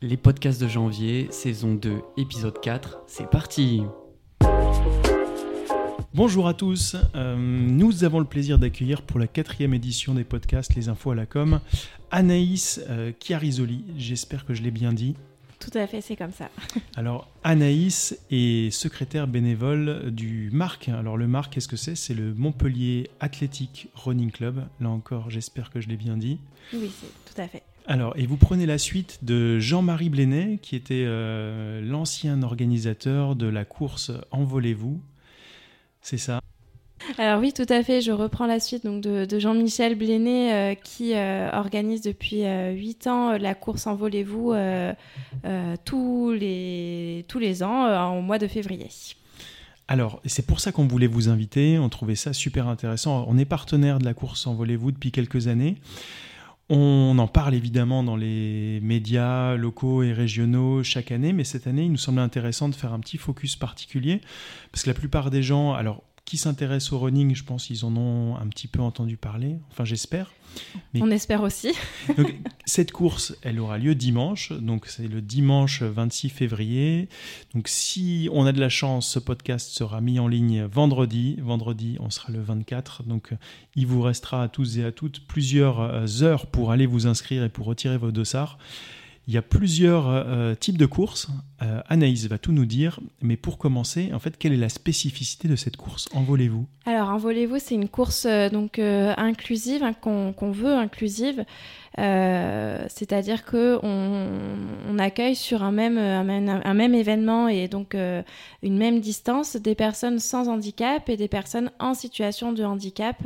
Les podcasts de janvier, saison 2, épisode 4, c'est parti Bonjour à tous, euh, nous avons le plaisir d'accueillir pour la quatrième édition des podcasts Les Infos à la Com, Anaïs euh, Chiarisoli, j'espère que je l'ai bien dit. Tout à fait, c'est comme ça. Alors Anaïs est secrétaire bénévole du MARC. Alors le MARC, qu'est-ce que c'est? C'est le Montpellier Athletic Running Club. Là encore, j'espère que je l'ai bien dit. Oui, c'est tout à fait. Alors, et vous prenez la suite de Jean-Marie Blénet, qui était euh, l'ancien organisateur de la course Envolez-vous. C'est ça? Alors oui, tout à fait. Je reprends la suite donc, de, Jean-Michel Blénet euh, qui euh, organise depuis huit ans la course Envolez-vous tous, les, tous les ans au mois de février. Alors, c'est pour ça qu'on voulait vous inviter. On trouvait ça super intéressant. On est partenaire de la course Envolez-vous depuis quelques années. On en parle évidemment dans les médias locaux et régionaux chaque année, mais cette année, il nous semblait intéressant de faire un petit focus particulier, parce que la plupart des gens, alors qui s'intéressent au running, je pense qu'ils en ont un petit peu entendu parler, enfin j'espère. On espère aussi. donc, cette course, elle aura lieu dimanche, donc c'est le dimanche 26 février. Donc si on a de la chance, ce podcast sera mis en ligne vendredi. Vendredi, on sera le 24, donc il vous restera à tous et à toutes plusieurs euh, heures pour aller vous inscrire et pour retirer vos dossards. Il y a plusieurs euh, types de courses. Euh, Anaïs va tout nous dire. Mais pour commencer, en fait, quelle est la spécificité de cette course? Envolez-vous Alors, Envolez-vous, c'est une course euh, donc inclusive, hein, qu'on veut inclusive. C'est-à-dire que on, accueille sur un même, un même, événement et donc une même distance des personnes sans handicap et des personnes en situation de handicap,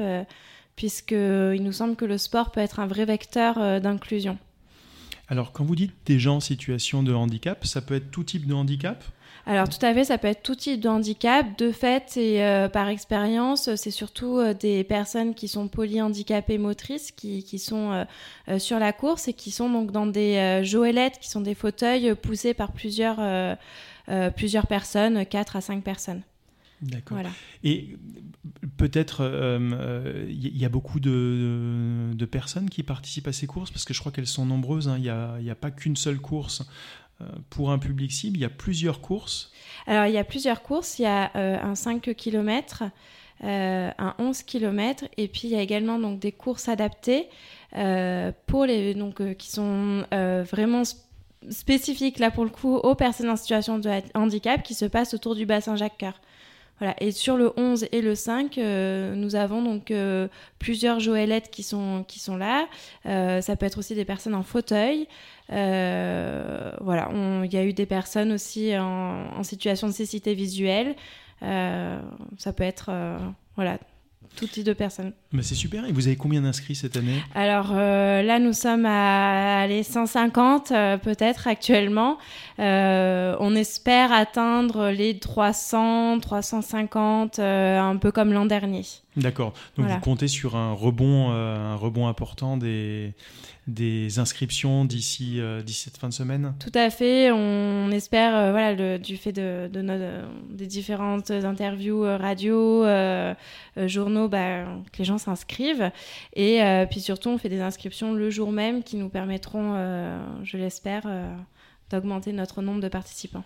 puisqu'il nous semble que le sport peut être un vrai vecteur d'inclusion. Alors, quand vous dites des gens en situation de handicap, ça peut être tout type de handicap? Alors tout à fait, ça peut être tout type de handicap. De fait et euh, par expérience, c'est surtout euh, des personnes qui sont polyhandicapées motrices, qui, sont euh, sur la course et qui sont donc dans des joëlettes, qui sont des fauteuils poussés par plusieurs, plusieurs personnes, 4 à 5 personnes. D'accord. Et peut-être il euh, euh, y, a beaucoup de, personnes qui participent à ces courses parce que je crois qu'elles sont nombreuses. Hein. Il n'y a, pas qu'une seule course euh, pour un public cible. Il y a plusieurs courses. Alors il y a plusieurs courses. Il y a un 5 km. un 11 km et puis il y a également donc des courses adaptées pour les donc qui sont vraiment spécifiques là pour le coup aux personnes en situation de handicap qui se passent autour du bassin Jacques-Cœur. Et sur le 11 et le 5, euh, nous avons donc euh, plusieurs joëlettes qui sont, qui sont là. Euh, ça peut être aussi des personnes en fauteuil. voilà, il y a eu des personnes aussi en, en situation de cécité visuelle. ça peut être voilà, tout type de personnes. Mais c'est super. Et vous avez combien d'inscrits cette année? Alors euh, là, nous sommes à les 150 euh, peut-être actuellement. Euh, on espère atteindre les 300, 350, un peu comme l'an dernier. D'accord. Donc vous comptez sur un rebond, un rebond important des des inscriptions d'ici euh, d'ici cette fin de semaine? Tout à fait. On espère, euh, voilà, le, du fait de, de des différentes interviews euh, radio, journaux, bah, que les gens s'inscrivent. Et puis surtout, on fait des inscriptions le jour même qui nous permettront, je l'espère, d'augmenter notre nombre de participants.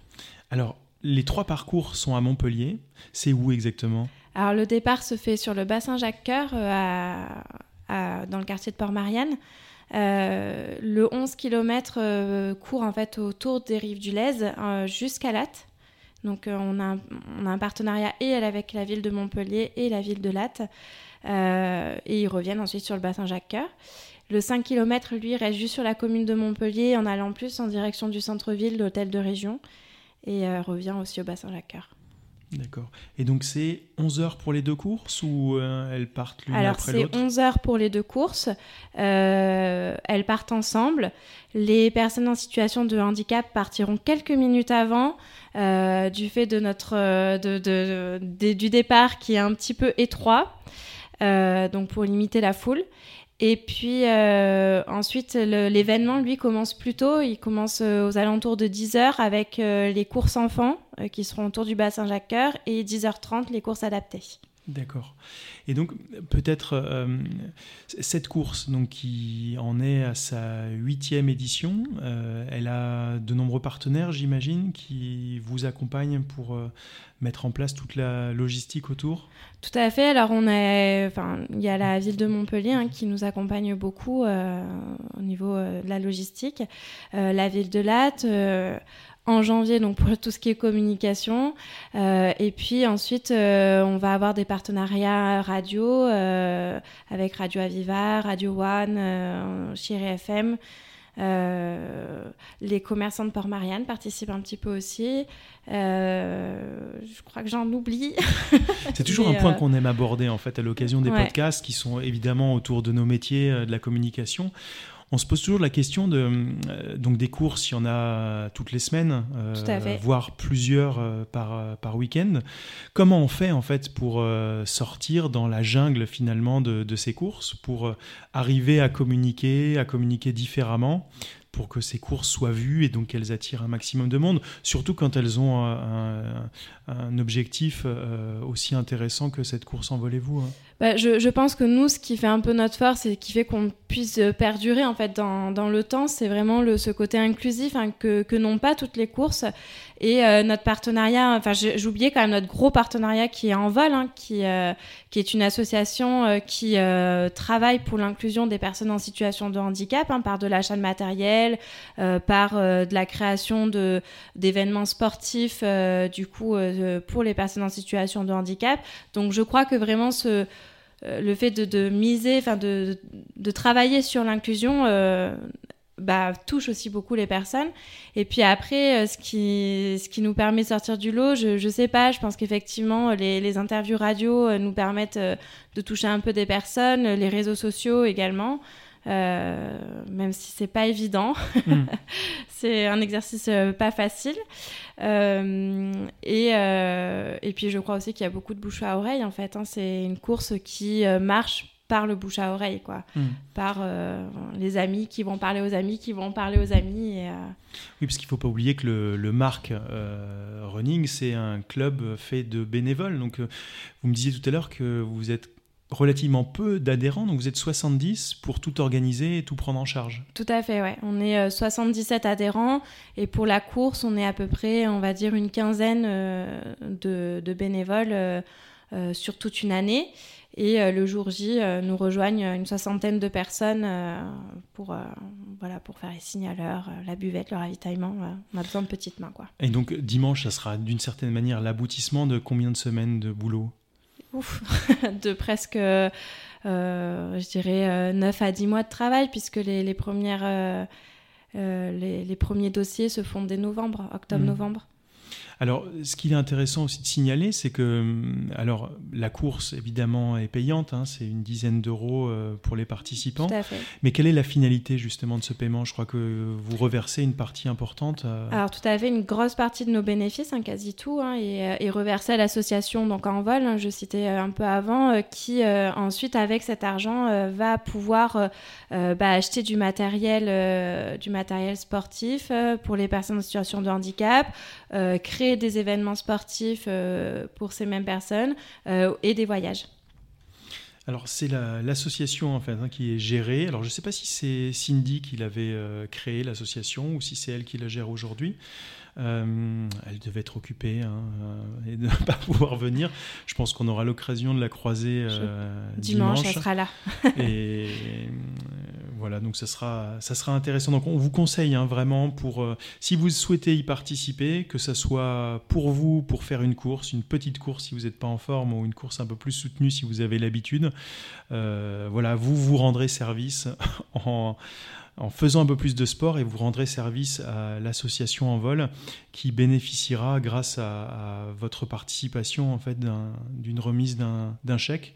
Alors, les trois parcours sont à Montpellier. C'est où exactement? Alors, le départ se fait sur le bassin Jacques-Cœur, dans le quartier de Port-Marianne. Euh, le 11 km euh, court en fait autour des rives du Lez euh, jusqu'à Latte. Donc on a, un, on, a un, partenariat et avec la ville de Montpellier et la ville de Latte. et ils reviennent ensuite sur le bassin Jacques-Cœur. Le 5 km, lui, reste juste sur la commune de Montpellier en allant plus en direction du centre-ville, l'hôtel de région. Et revient aussi au bassin Jacques-Cœur. D'accord. Et donc c'est 11 heures pour les deux courses ou euh, elles partent l'une après l'autre? Alors c'est 11 heures pour les deux courses. Euh, elles partent ensemble. Les personnes en situation de handicap partiront quelques minutes avant euh, du fait de notre, de, du départ qui est un petit peu étroit. donc pour limiter la foule. Et puis euh, ensuite, l'événement, lui, commence plus tôt. Il commence euh, aux alentours de 10h avec euh, les courses enfants qui seront autour du bassin Jacques-Cœur et 10h30 les courses adaptées. D'accord. Et donc peut-être euh, cette course, donc qui en est à sa huitième édition, euh, elle a de nombreux partenaires, j'imagine, qui vous accompagnent pour euh, mettre en place toute la logistique autour? Tout à fait. Alors il y a la ville de Montpellier hein, qui nous accompagne beaucoup au niveau de la logistique, la ville de Latte en janvier, donc pour tout ce qui est communication. Euh, et puis ensuite, euh, on va avoir des partenariats radio euh, avec Radio Aviva, Radio One, Chéri FM. les commerçants de Port-Marianne participent un petit peu aussi. je crois que j'en oublie. C'est toujours un point qu'on aime aborder en fait à l'occasion des podcasts qui sont évidemment autour de nos métiers de la communication on se pose toujours la question de euh, donc des courses, il y en a toutes les semaines, euh, voire plusieurs euh, par, par week-end. Comment on fait en fait pour sortir dans la jungle finalement de, de ces courses, pour arriver à communiquer, à communiquer différemment pour que ces courses soient vues et donc qu'elles attirent un maximum de monde, surtout quand elles ont un, objectif aussi intéressant que cette course en volez-vous. Hein? Bah, je, pense que nous, ce qui fait un peu notre force et qui fait qu'on puisse perdurer en fait dans, le temps, c'est vraiment ce côté inclusif hein, que, n'ont pas toutes les courses. Et euh, notre partenariat, enfin j'oubliais quand même notre gros partenariat qui est en vol, hein, qui, euh, qui est une association euh, qui travaille pour l'inclusion des personnes en situation de handicap hein, par de l'achat de matériel, par de la création d'événements sportifs du coup pour les personnes en situation de handicap. Donc je crois que vraiment ce euh, le fait de, miser, enfin de, de, travailler sur l'inclusion euh, bah, touche aussi beaucoup les personnes. Et puis après, euh, ce, qui, ce qui nous permet de sortir du lot, je ne sais pas, je pense qu'effectivement, les, les, interviews radio nous permettent de toucher un peu des personnes, les réseaux sociaux également. Euh, même si c'est pas évident. Mm. c'est un exercice euh, pas facile. Euh, et, et puis je crois aussi qu'il y a beaucoup de bouche à oreille en fait. Hein. C'est une course qui marche par le bouche à oreille, quoi. Mm. Par les amis qui vont parler aux amis, qui vont parler aux amis. Oui, parce qu'il ne faut pas oublier que le, le Marc Running, c'est un club fait de bénévoles. Donc, vous me disiez tout à l'heure que vous êtes relativement peu d'adhérents, donc vous êtes 70 pour tout organiser et tout prendre en charge. Tout à fait, ouais. On est 77 euh, adhérents et pour la course, on est à peu près, on va dire, une quinzaine euh, de, bénévoles euh, sur toute une année. Et le jour J, nous rejoignent une soixantaine de personnes pour, voilà, pour faire les signaleurs, la buvette, le ravitaillement. on a besoin de petites mains. Quoi. Et donc dimanche, ça sera d'une certaine manière l'aboutissement de combien de semaines de boulot? de presque, euh, je dirais, 9 euh, à 10 mois de travail, puisque les, premières, euh, les, premiers dossiers se font dès novembre, octobre-novembre. Alors, ce qu'il est intéressant aussi de signaler, c'est que hum, alors la course évidemment est payante, hein, c'est une dizaine d'euros euh, pour les participants. Mais quelle est la finalité justement de ce paiement? Je crois que vous reversez une partie importante. Euh, alors tout à fait, une grosse partie de nos bénéfices, hein, quasi tout, hein, est, est, reversé à l'association donc en vol. je citais un peu avant, euh, qui ensuite avec cet argent va pouvoir bah, acheter du matériel, du matériel sportif pour les personnes en situation de handicap, créer des événements sportifs euh, pour ces mêmes personnes euh, et des voyages. Alors c'est l'association en fait hein, qui est gérée. Alors je ne sais pas si c'est Cindy qui l'avait euh, créée l'association ou si c'est elle qui la gère aujourd'hui. Euh, elle devait être occupée hein, euh, et ne pas pouvoir venir. Je pense qu'on aura l'occasion de la croiser euh, dimanche, Elle sera là. et voilà, donc ça sera, ça sera intéressant. Donc on vous conseille hein, vraiment pour, si vous souhaitez y participer, que ce soit pour vous, pour faire une course, une petite course si vous n'êtes pas en forme ou une course un peu plus soutenue si vous avez l'habitude. voilà, vous vous rendrez service en en faisant un peu plus de sport et vous rendrez service à l'association en vol qui bénéficiera grâce à, votre participation en fait d'une remise d'un chèque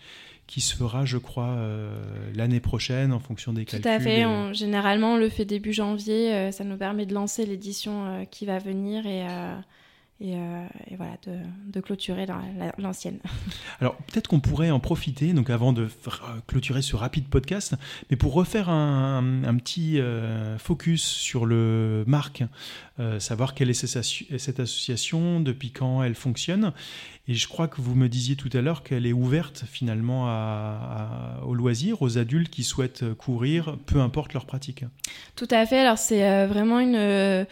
qui se fera, je crois, euh, l'année prochaine en fonction des calculs. Tout à fait. généralement, on le fait début janvier. Euh, ça nous permet de lancer l'édition euh, qui va venir et, et, voilà, de, clôturer l'ancienne. Alors peut-être qu'on pourrait en profiter, donc avant de clôturer ce rapide podcast, mais pour refaire un, petit focus sur le Marc, savoir quelle est cette association, depuis quand elle fonctionne, et je crois que vous me disiez tout à l'heure qu'elle est ouverte finalement à, au loisir, aux adultes qui souhaitent courir, peu importe leur pratique. Tout à fait. Alors c'est euh, vraiment une...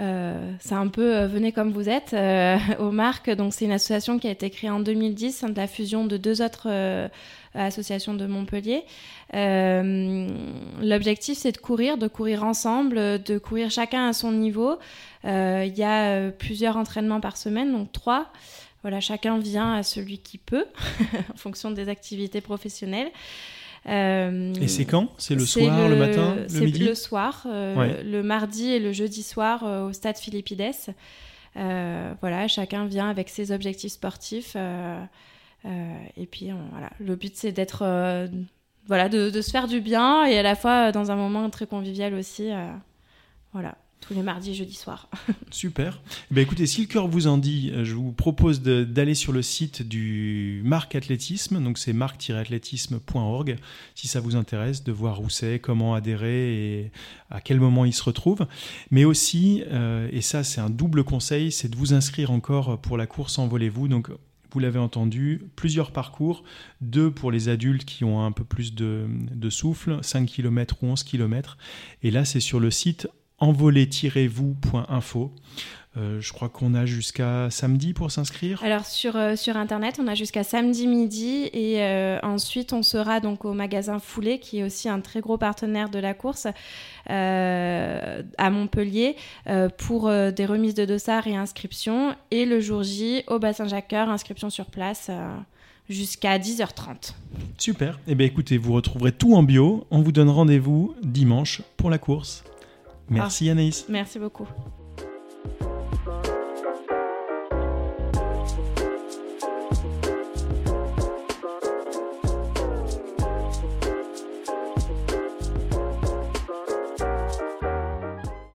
Euh, c'est un peu euh, venez comme vous êtes au Marc. Donc c'est une association qui a été créée en 2010, de la fusion de deux autres associations de Montpellier. L'objectif c'est de courir, de courir ensemble, de courir chacun à son niveau. Il y a plusieurs entraînements par semaine, donc trois. Voilà, chacun vient à celui qui peut, en fonction des activités professionnelles. Euh, et c'est quand? C'est le soir, le, matin, le midi? le soir, euh, le mardi et le jeudi soir euh, au stade Philippides. voilà, chacun vient avec ses objectifs sportifs. et puis voilà, le but c'est d'être, voilà, de, de, se faire du bien et à la fois dans un moment très convivial aussi. voilà tous les mardis et jeudis soirs. Super. Eh ben, écoutez, si le cœur vous en dit, euh, je vous propose d'aller sur le site du Marc Athlétisme, donc c'est marc-athlétisme.org, si ça vous intéresse, de voir où c'est, comment adhérer et à quel moment il se retrouve. Mais aussi, euh, et ça c'est un double conseil, c'est de vous inscrire encore pour la course Envolez-vous. Donc vous l'avez entendu, plusieurs parcours, deux pour les adultes qui ont un peu plus de, de souffle, 5 km ou 11 km. Et là, c'est sur le site envolé-vous.info. Euh, je crois qu'on a jusqu'à samedi pour s'inscrire. Alors sur, euh, sur Internet, on a jusqu'à samedi midi et euh, ensuite on sera donc au magasin Foulé qui est aussi un très gros partenaire de la course à Montpellier pour des remises de dossards et inscriptions et le jour J au bassin Jacques-Cœur, inscription sur place jusqu'à 10h30. Super. Eh bien écoutez, vous retrouverez tout en bio. On vous donne rendez-vous dimanche pour la course. Merci ah, Anaïs. Merci beaucoup.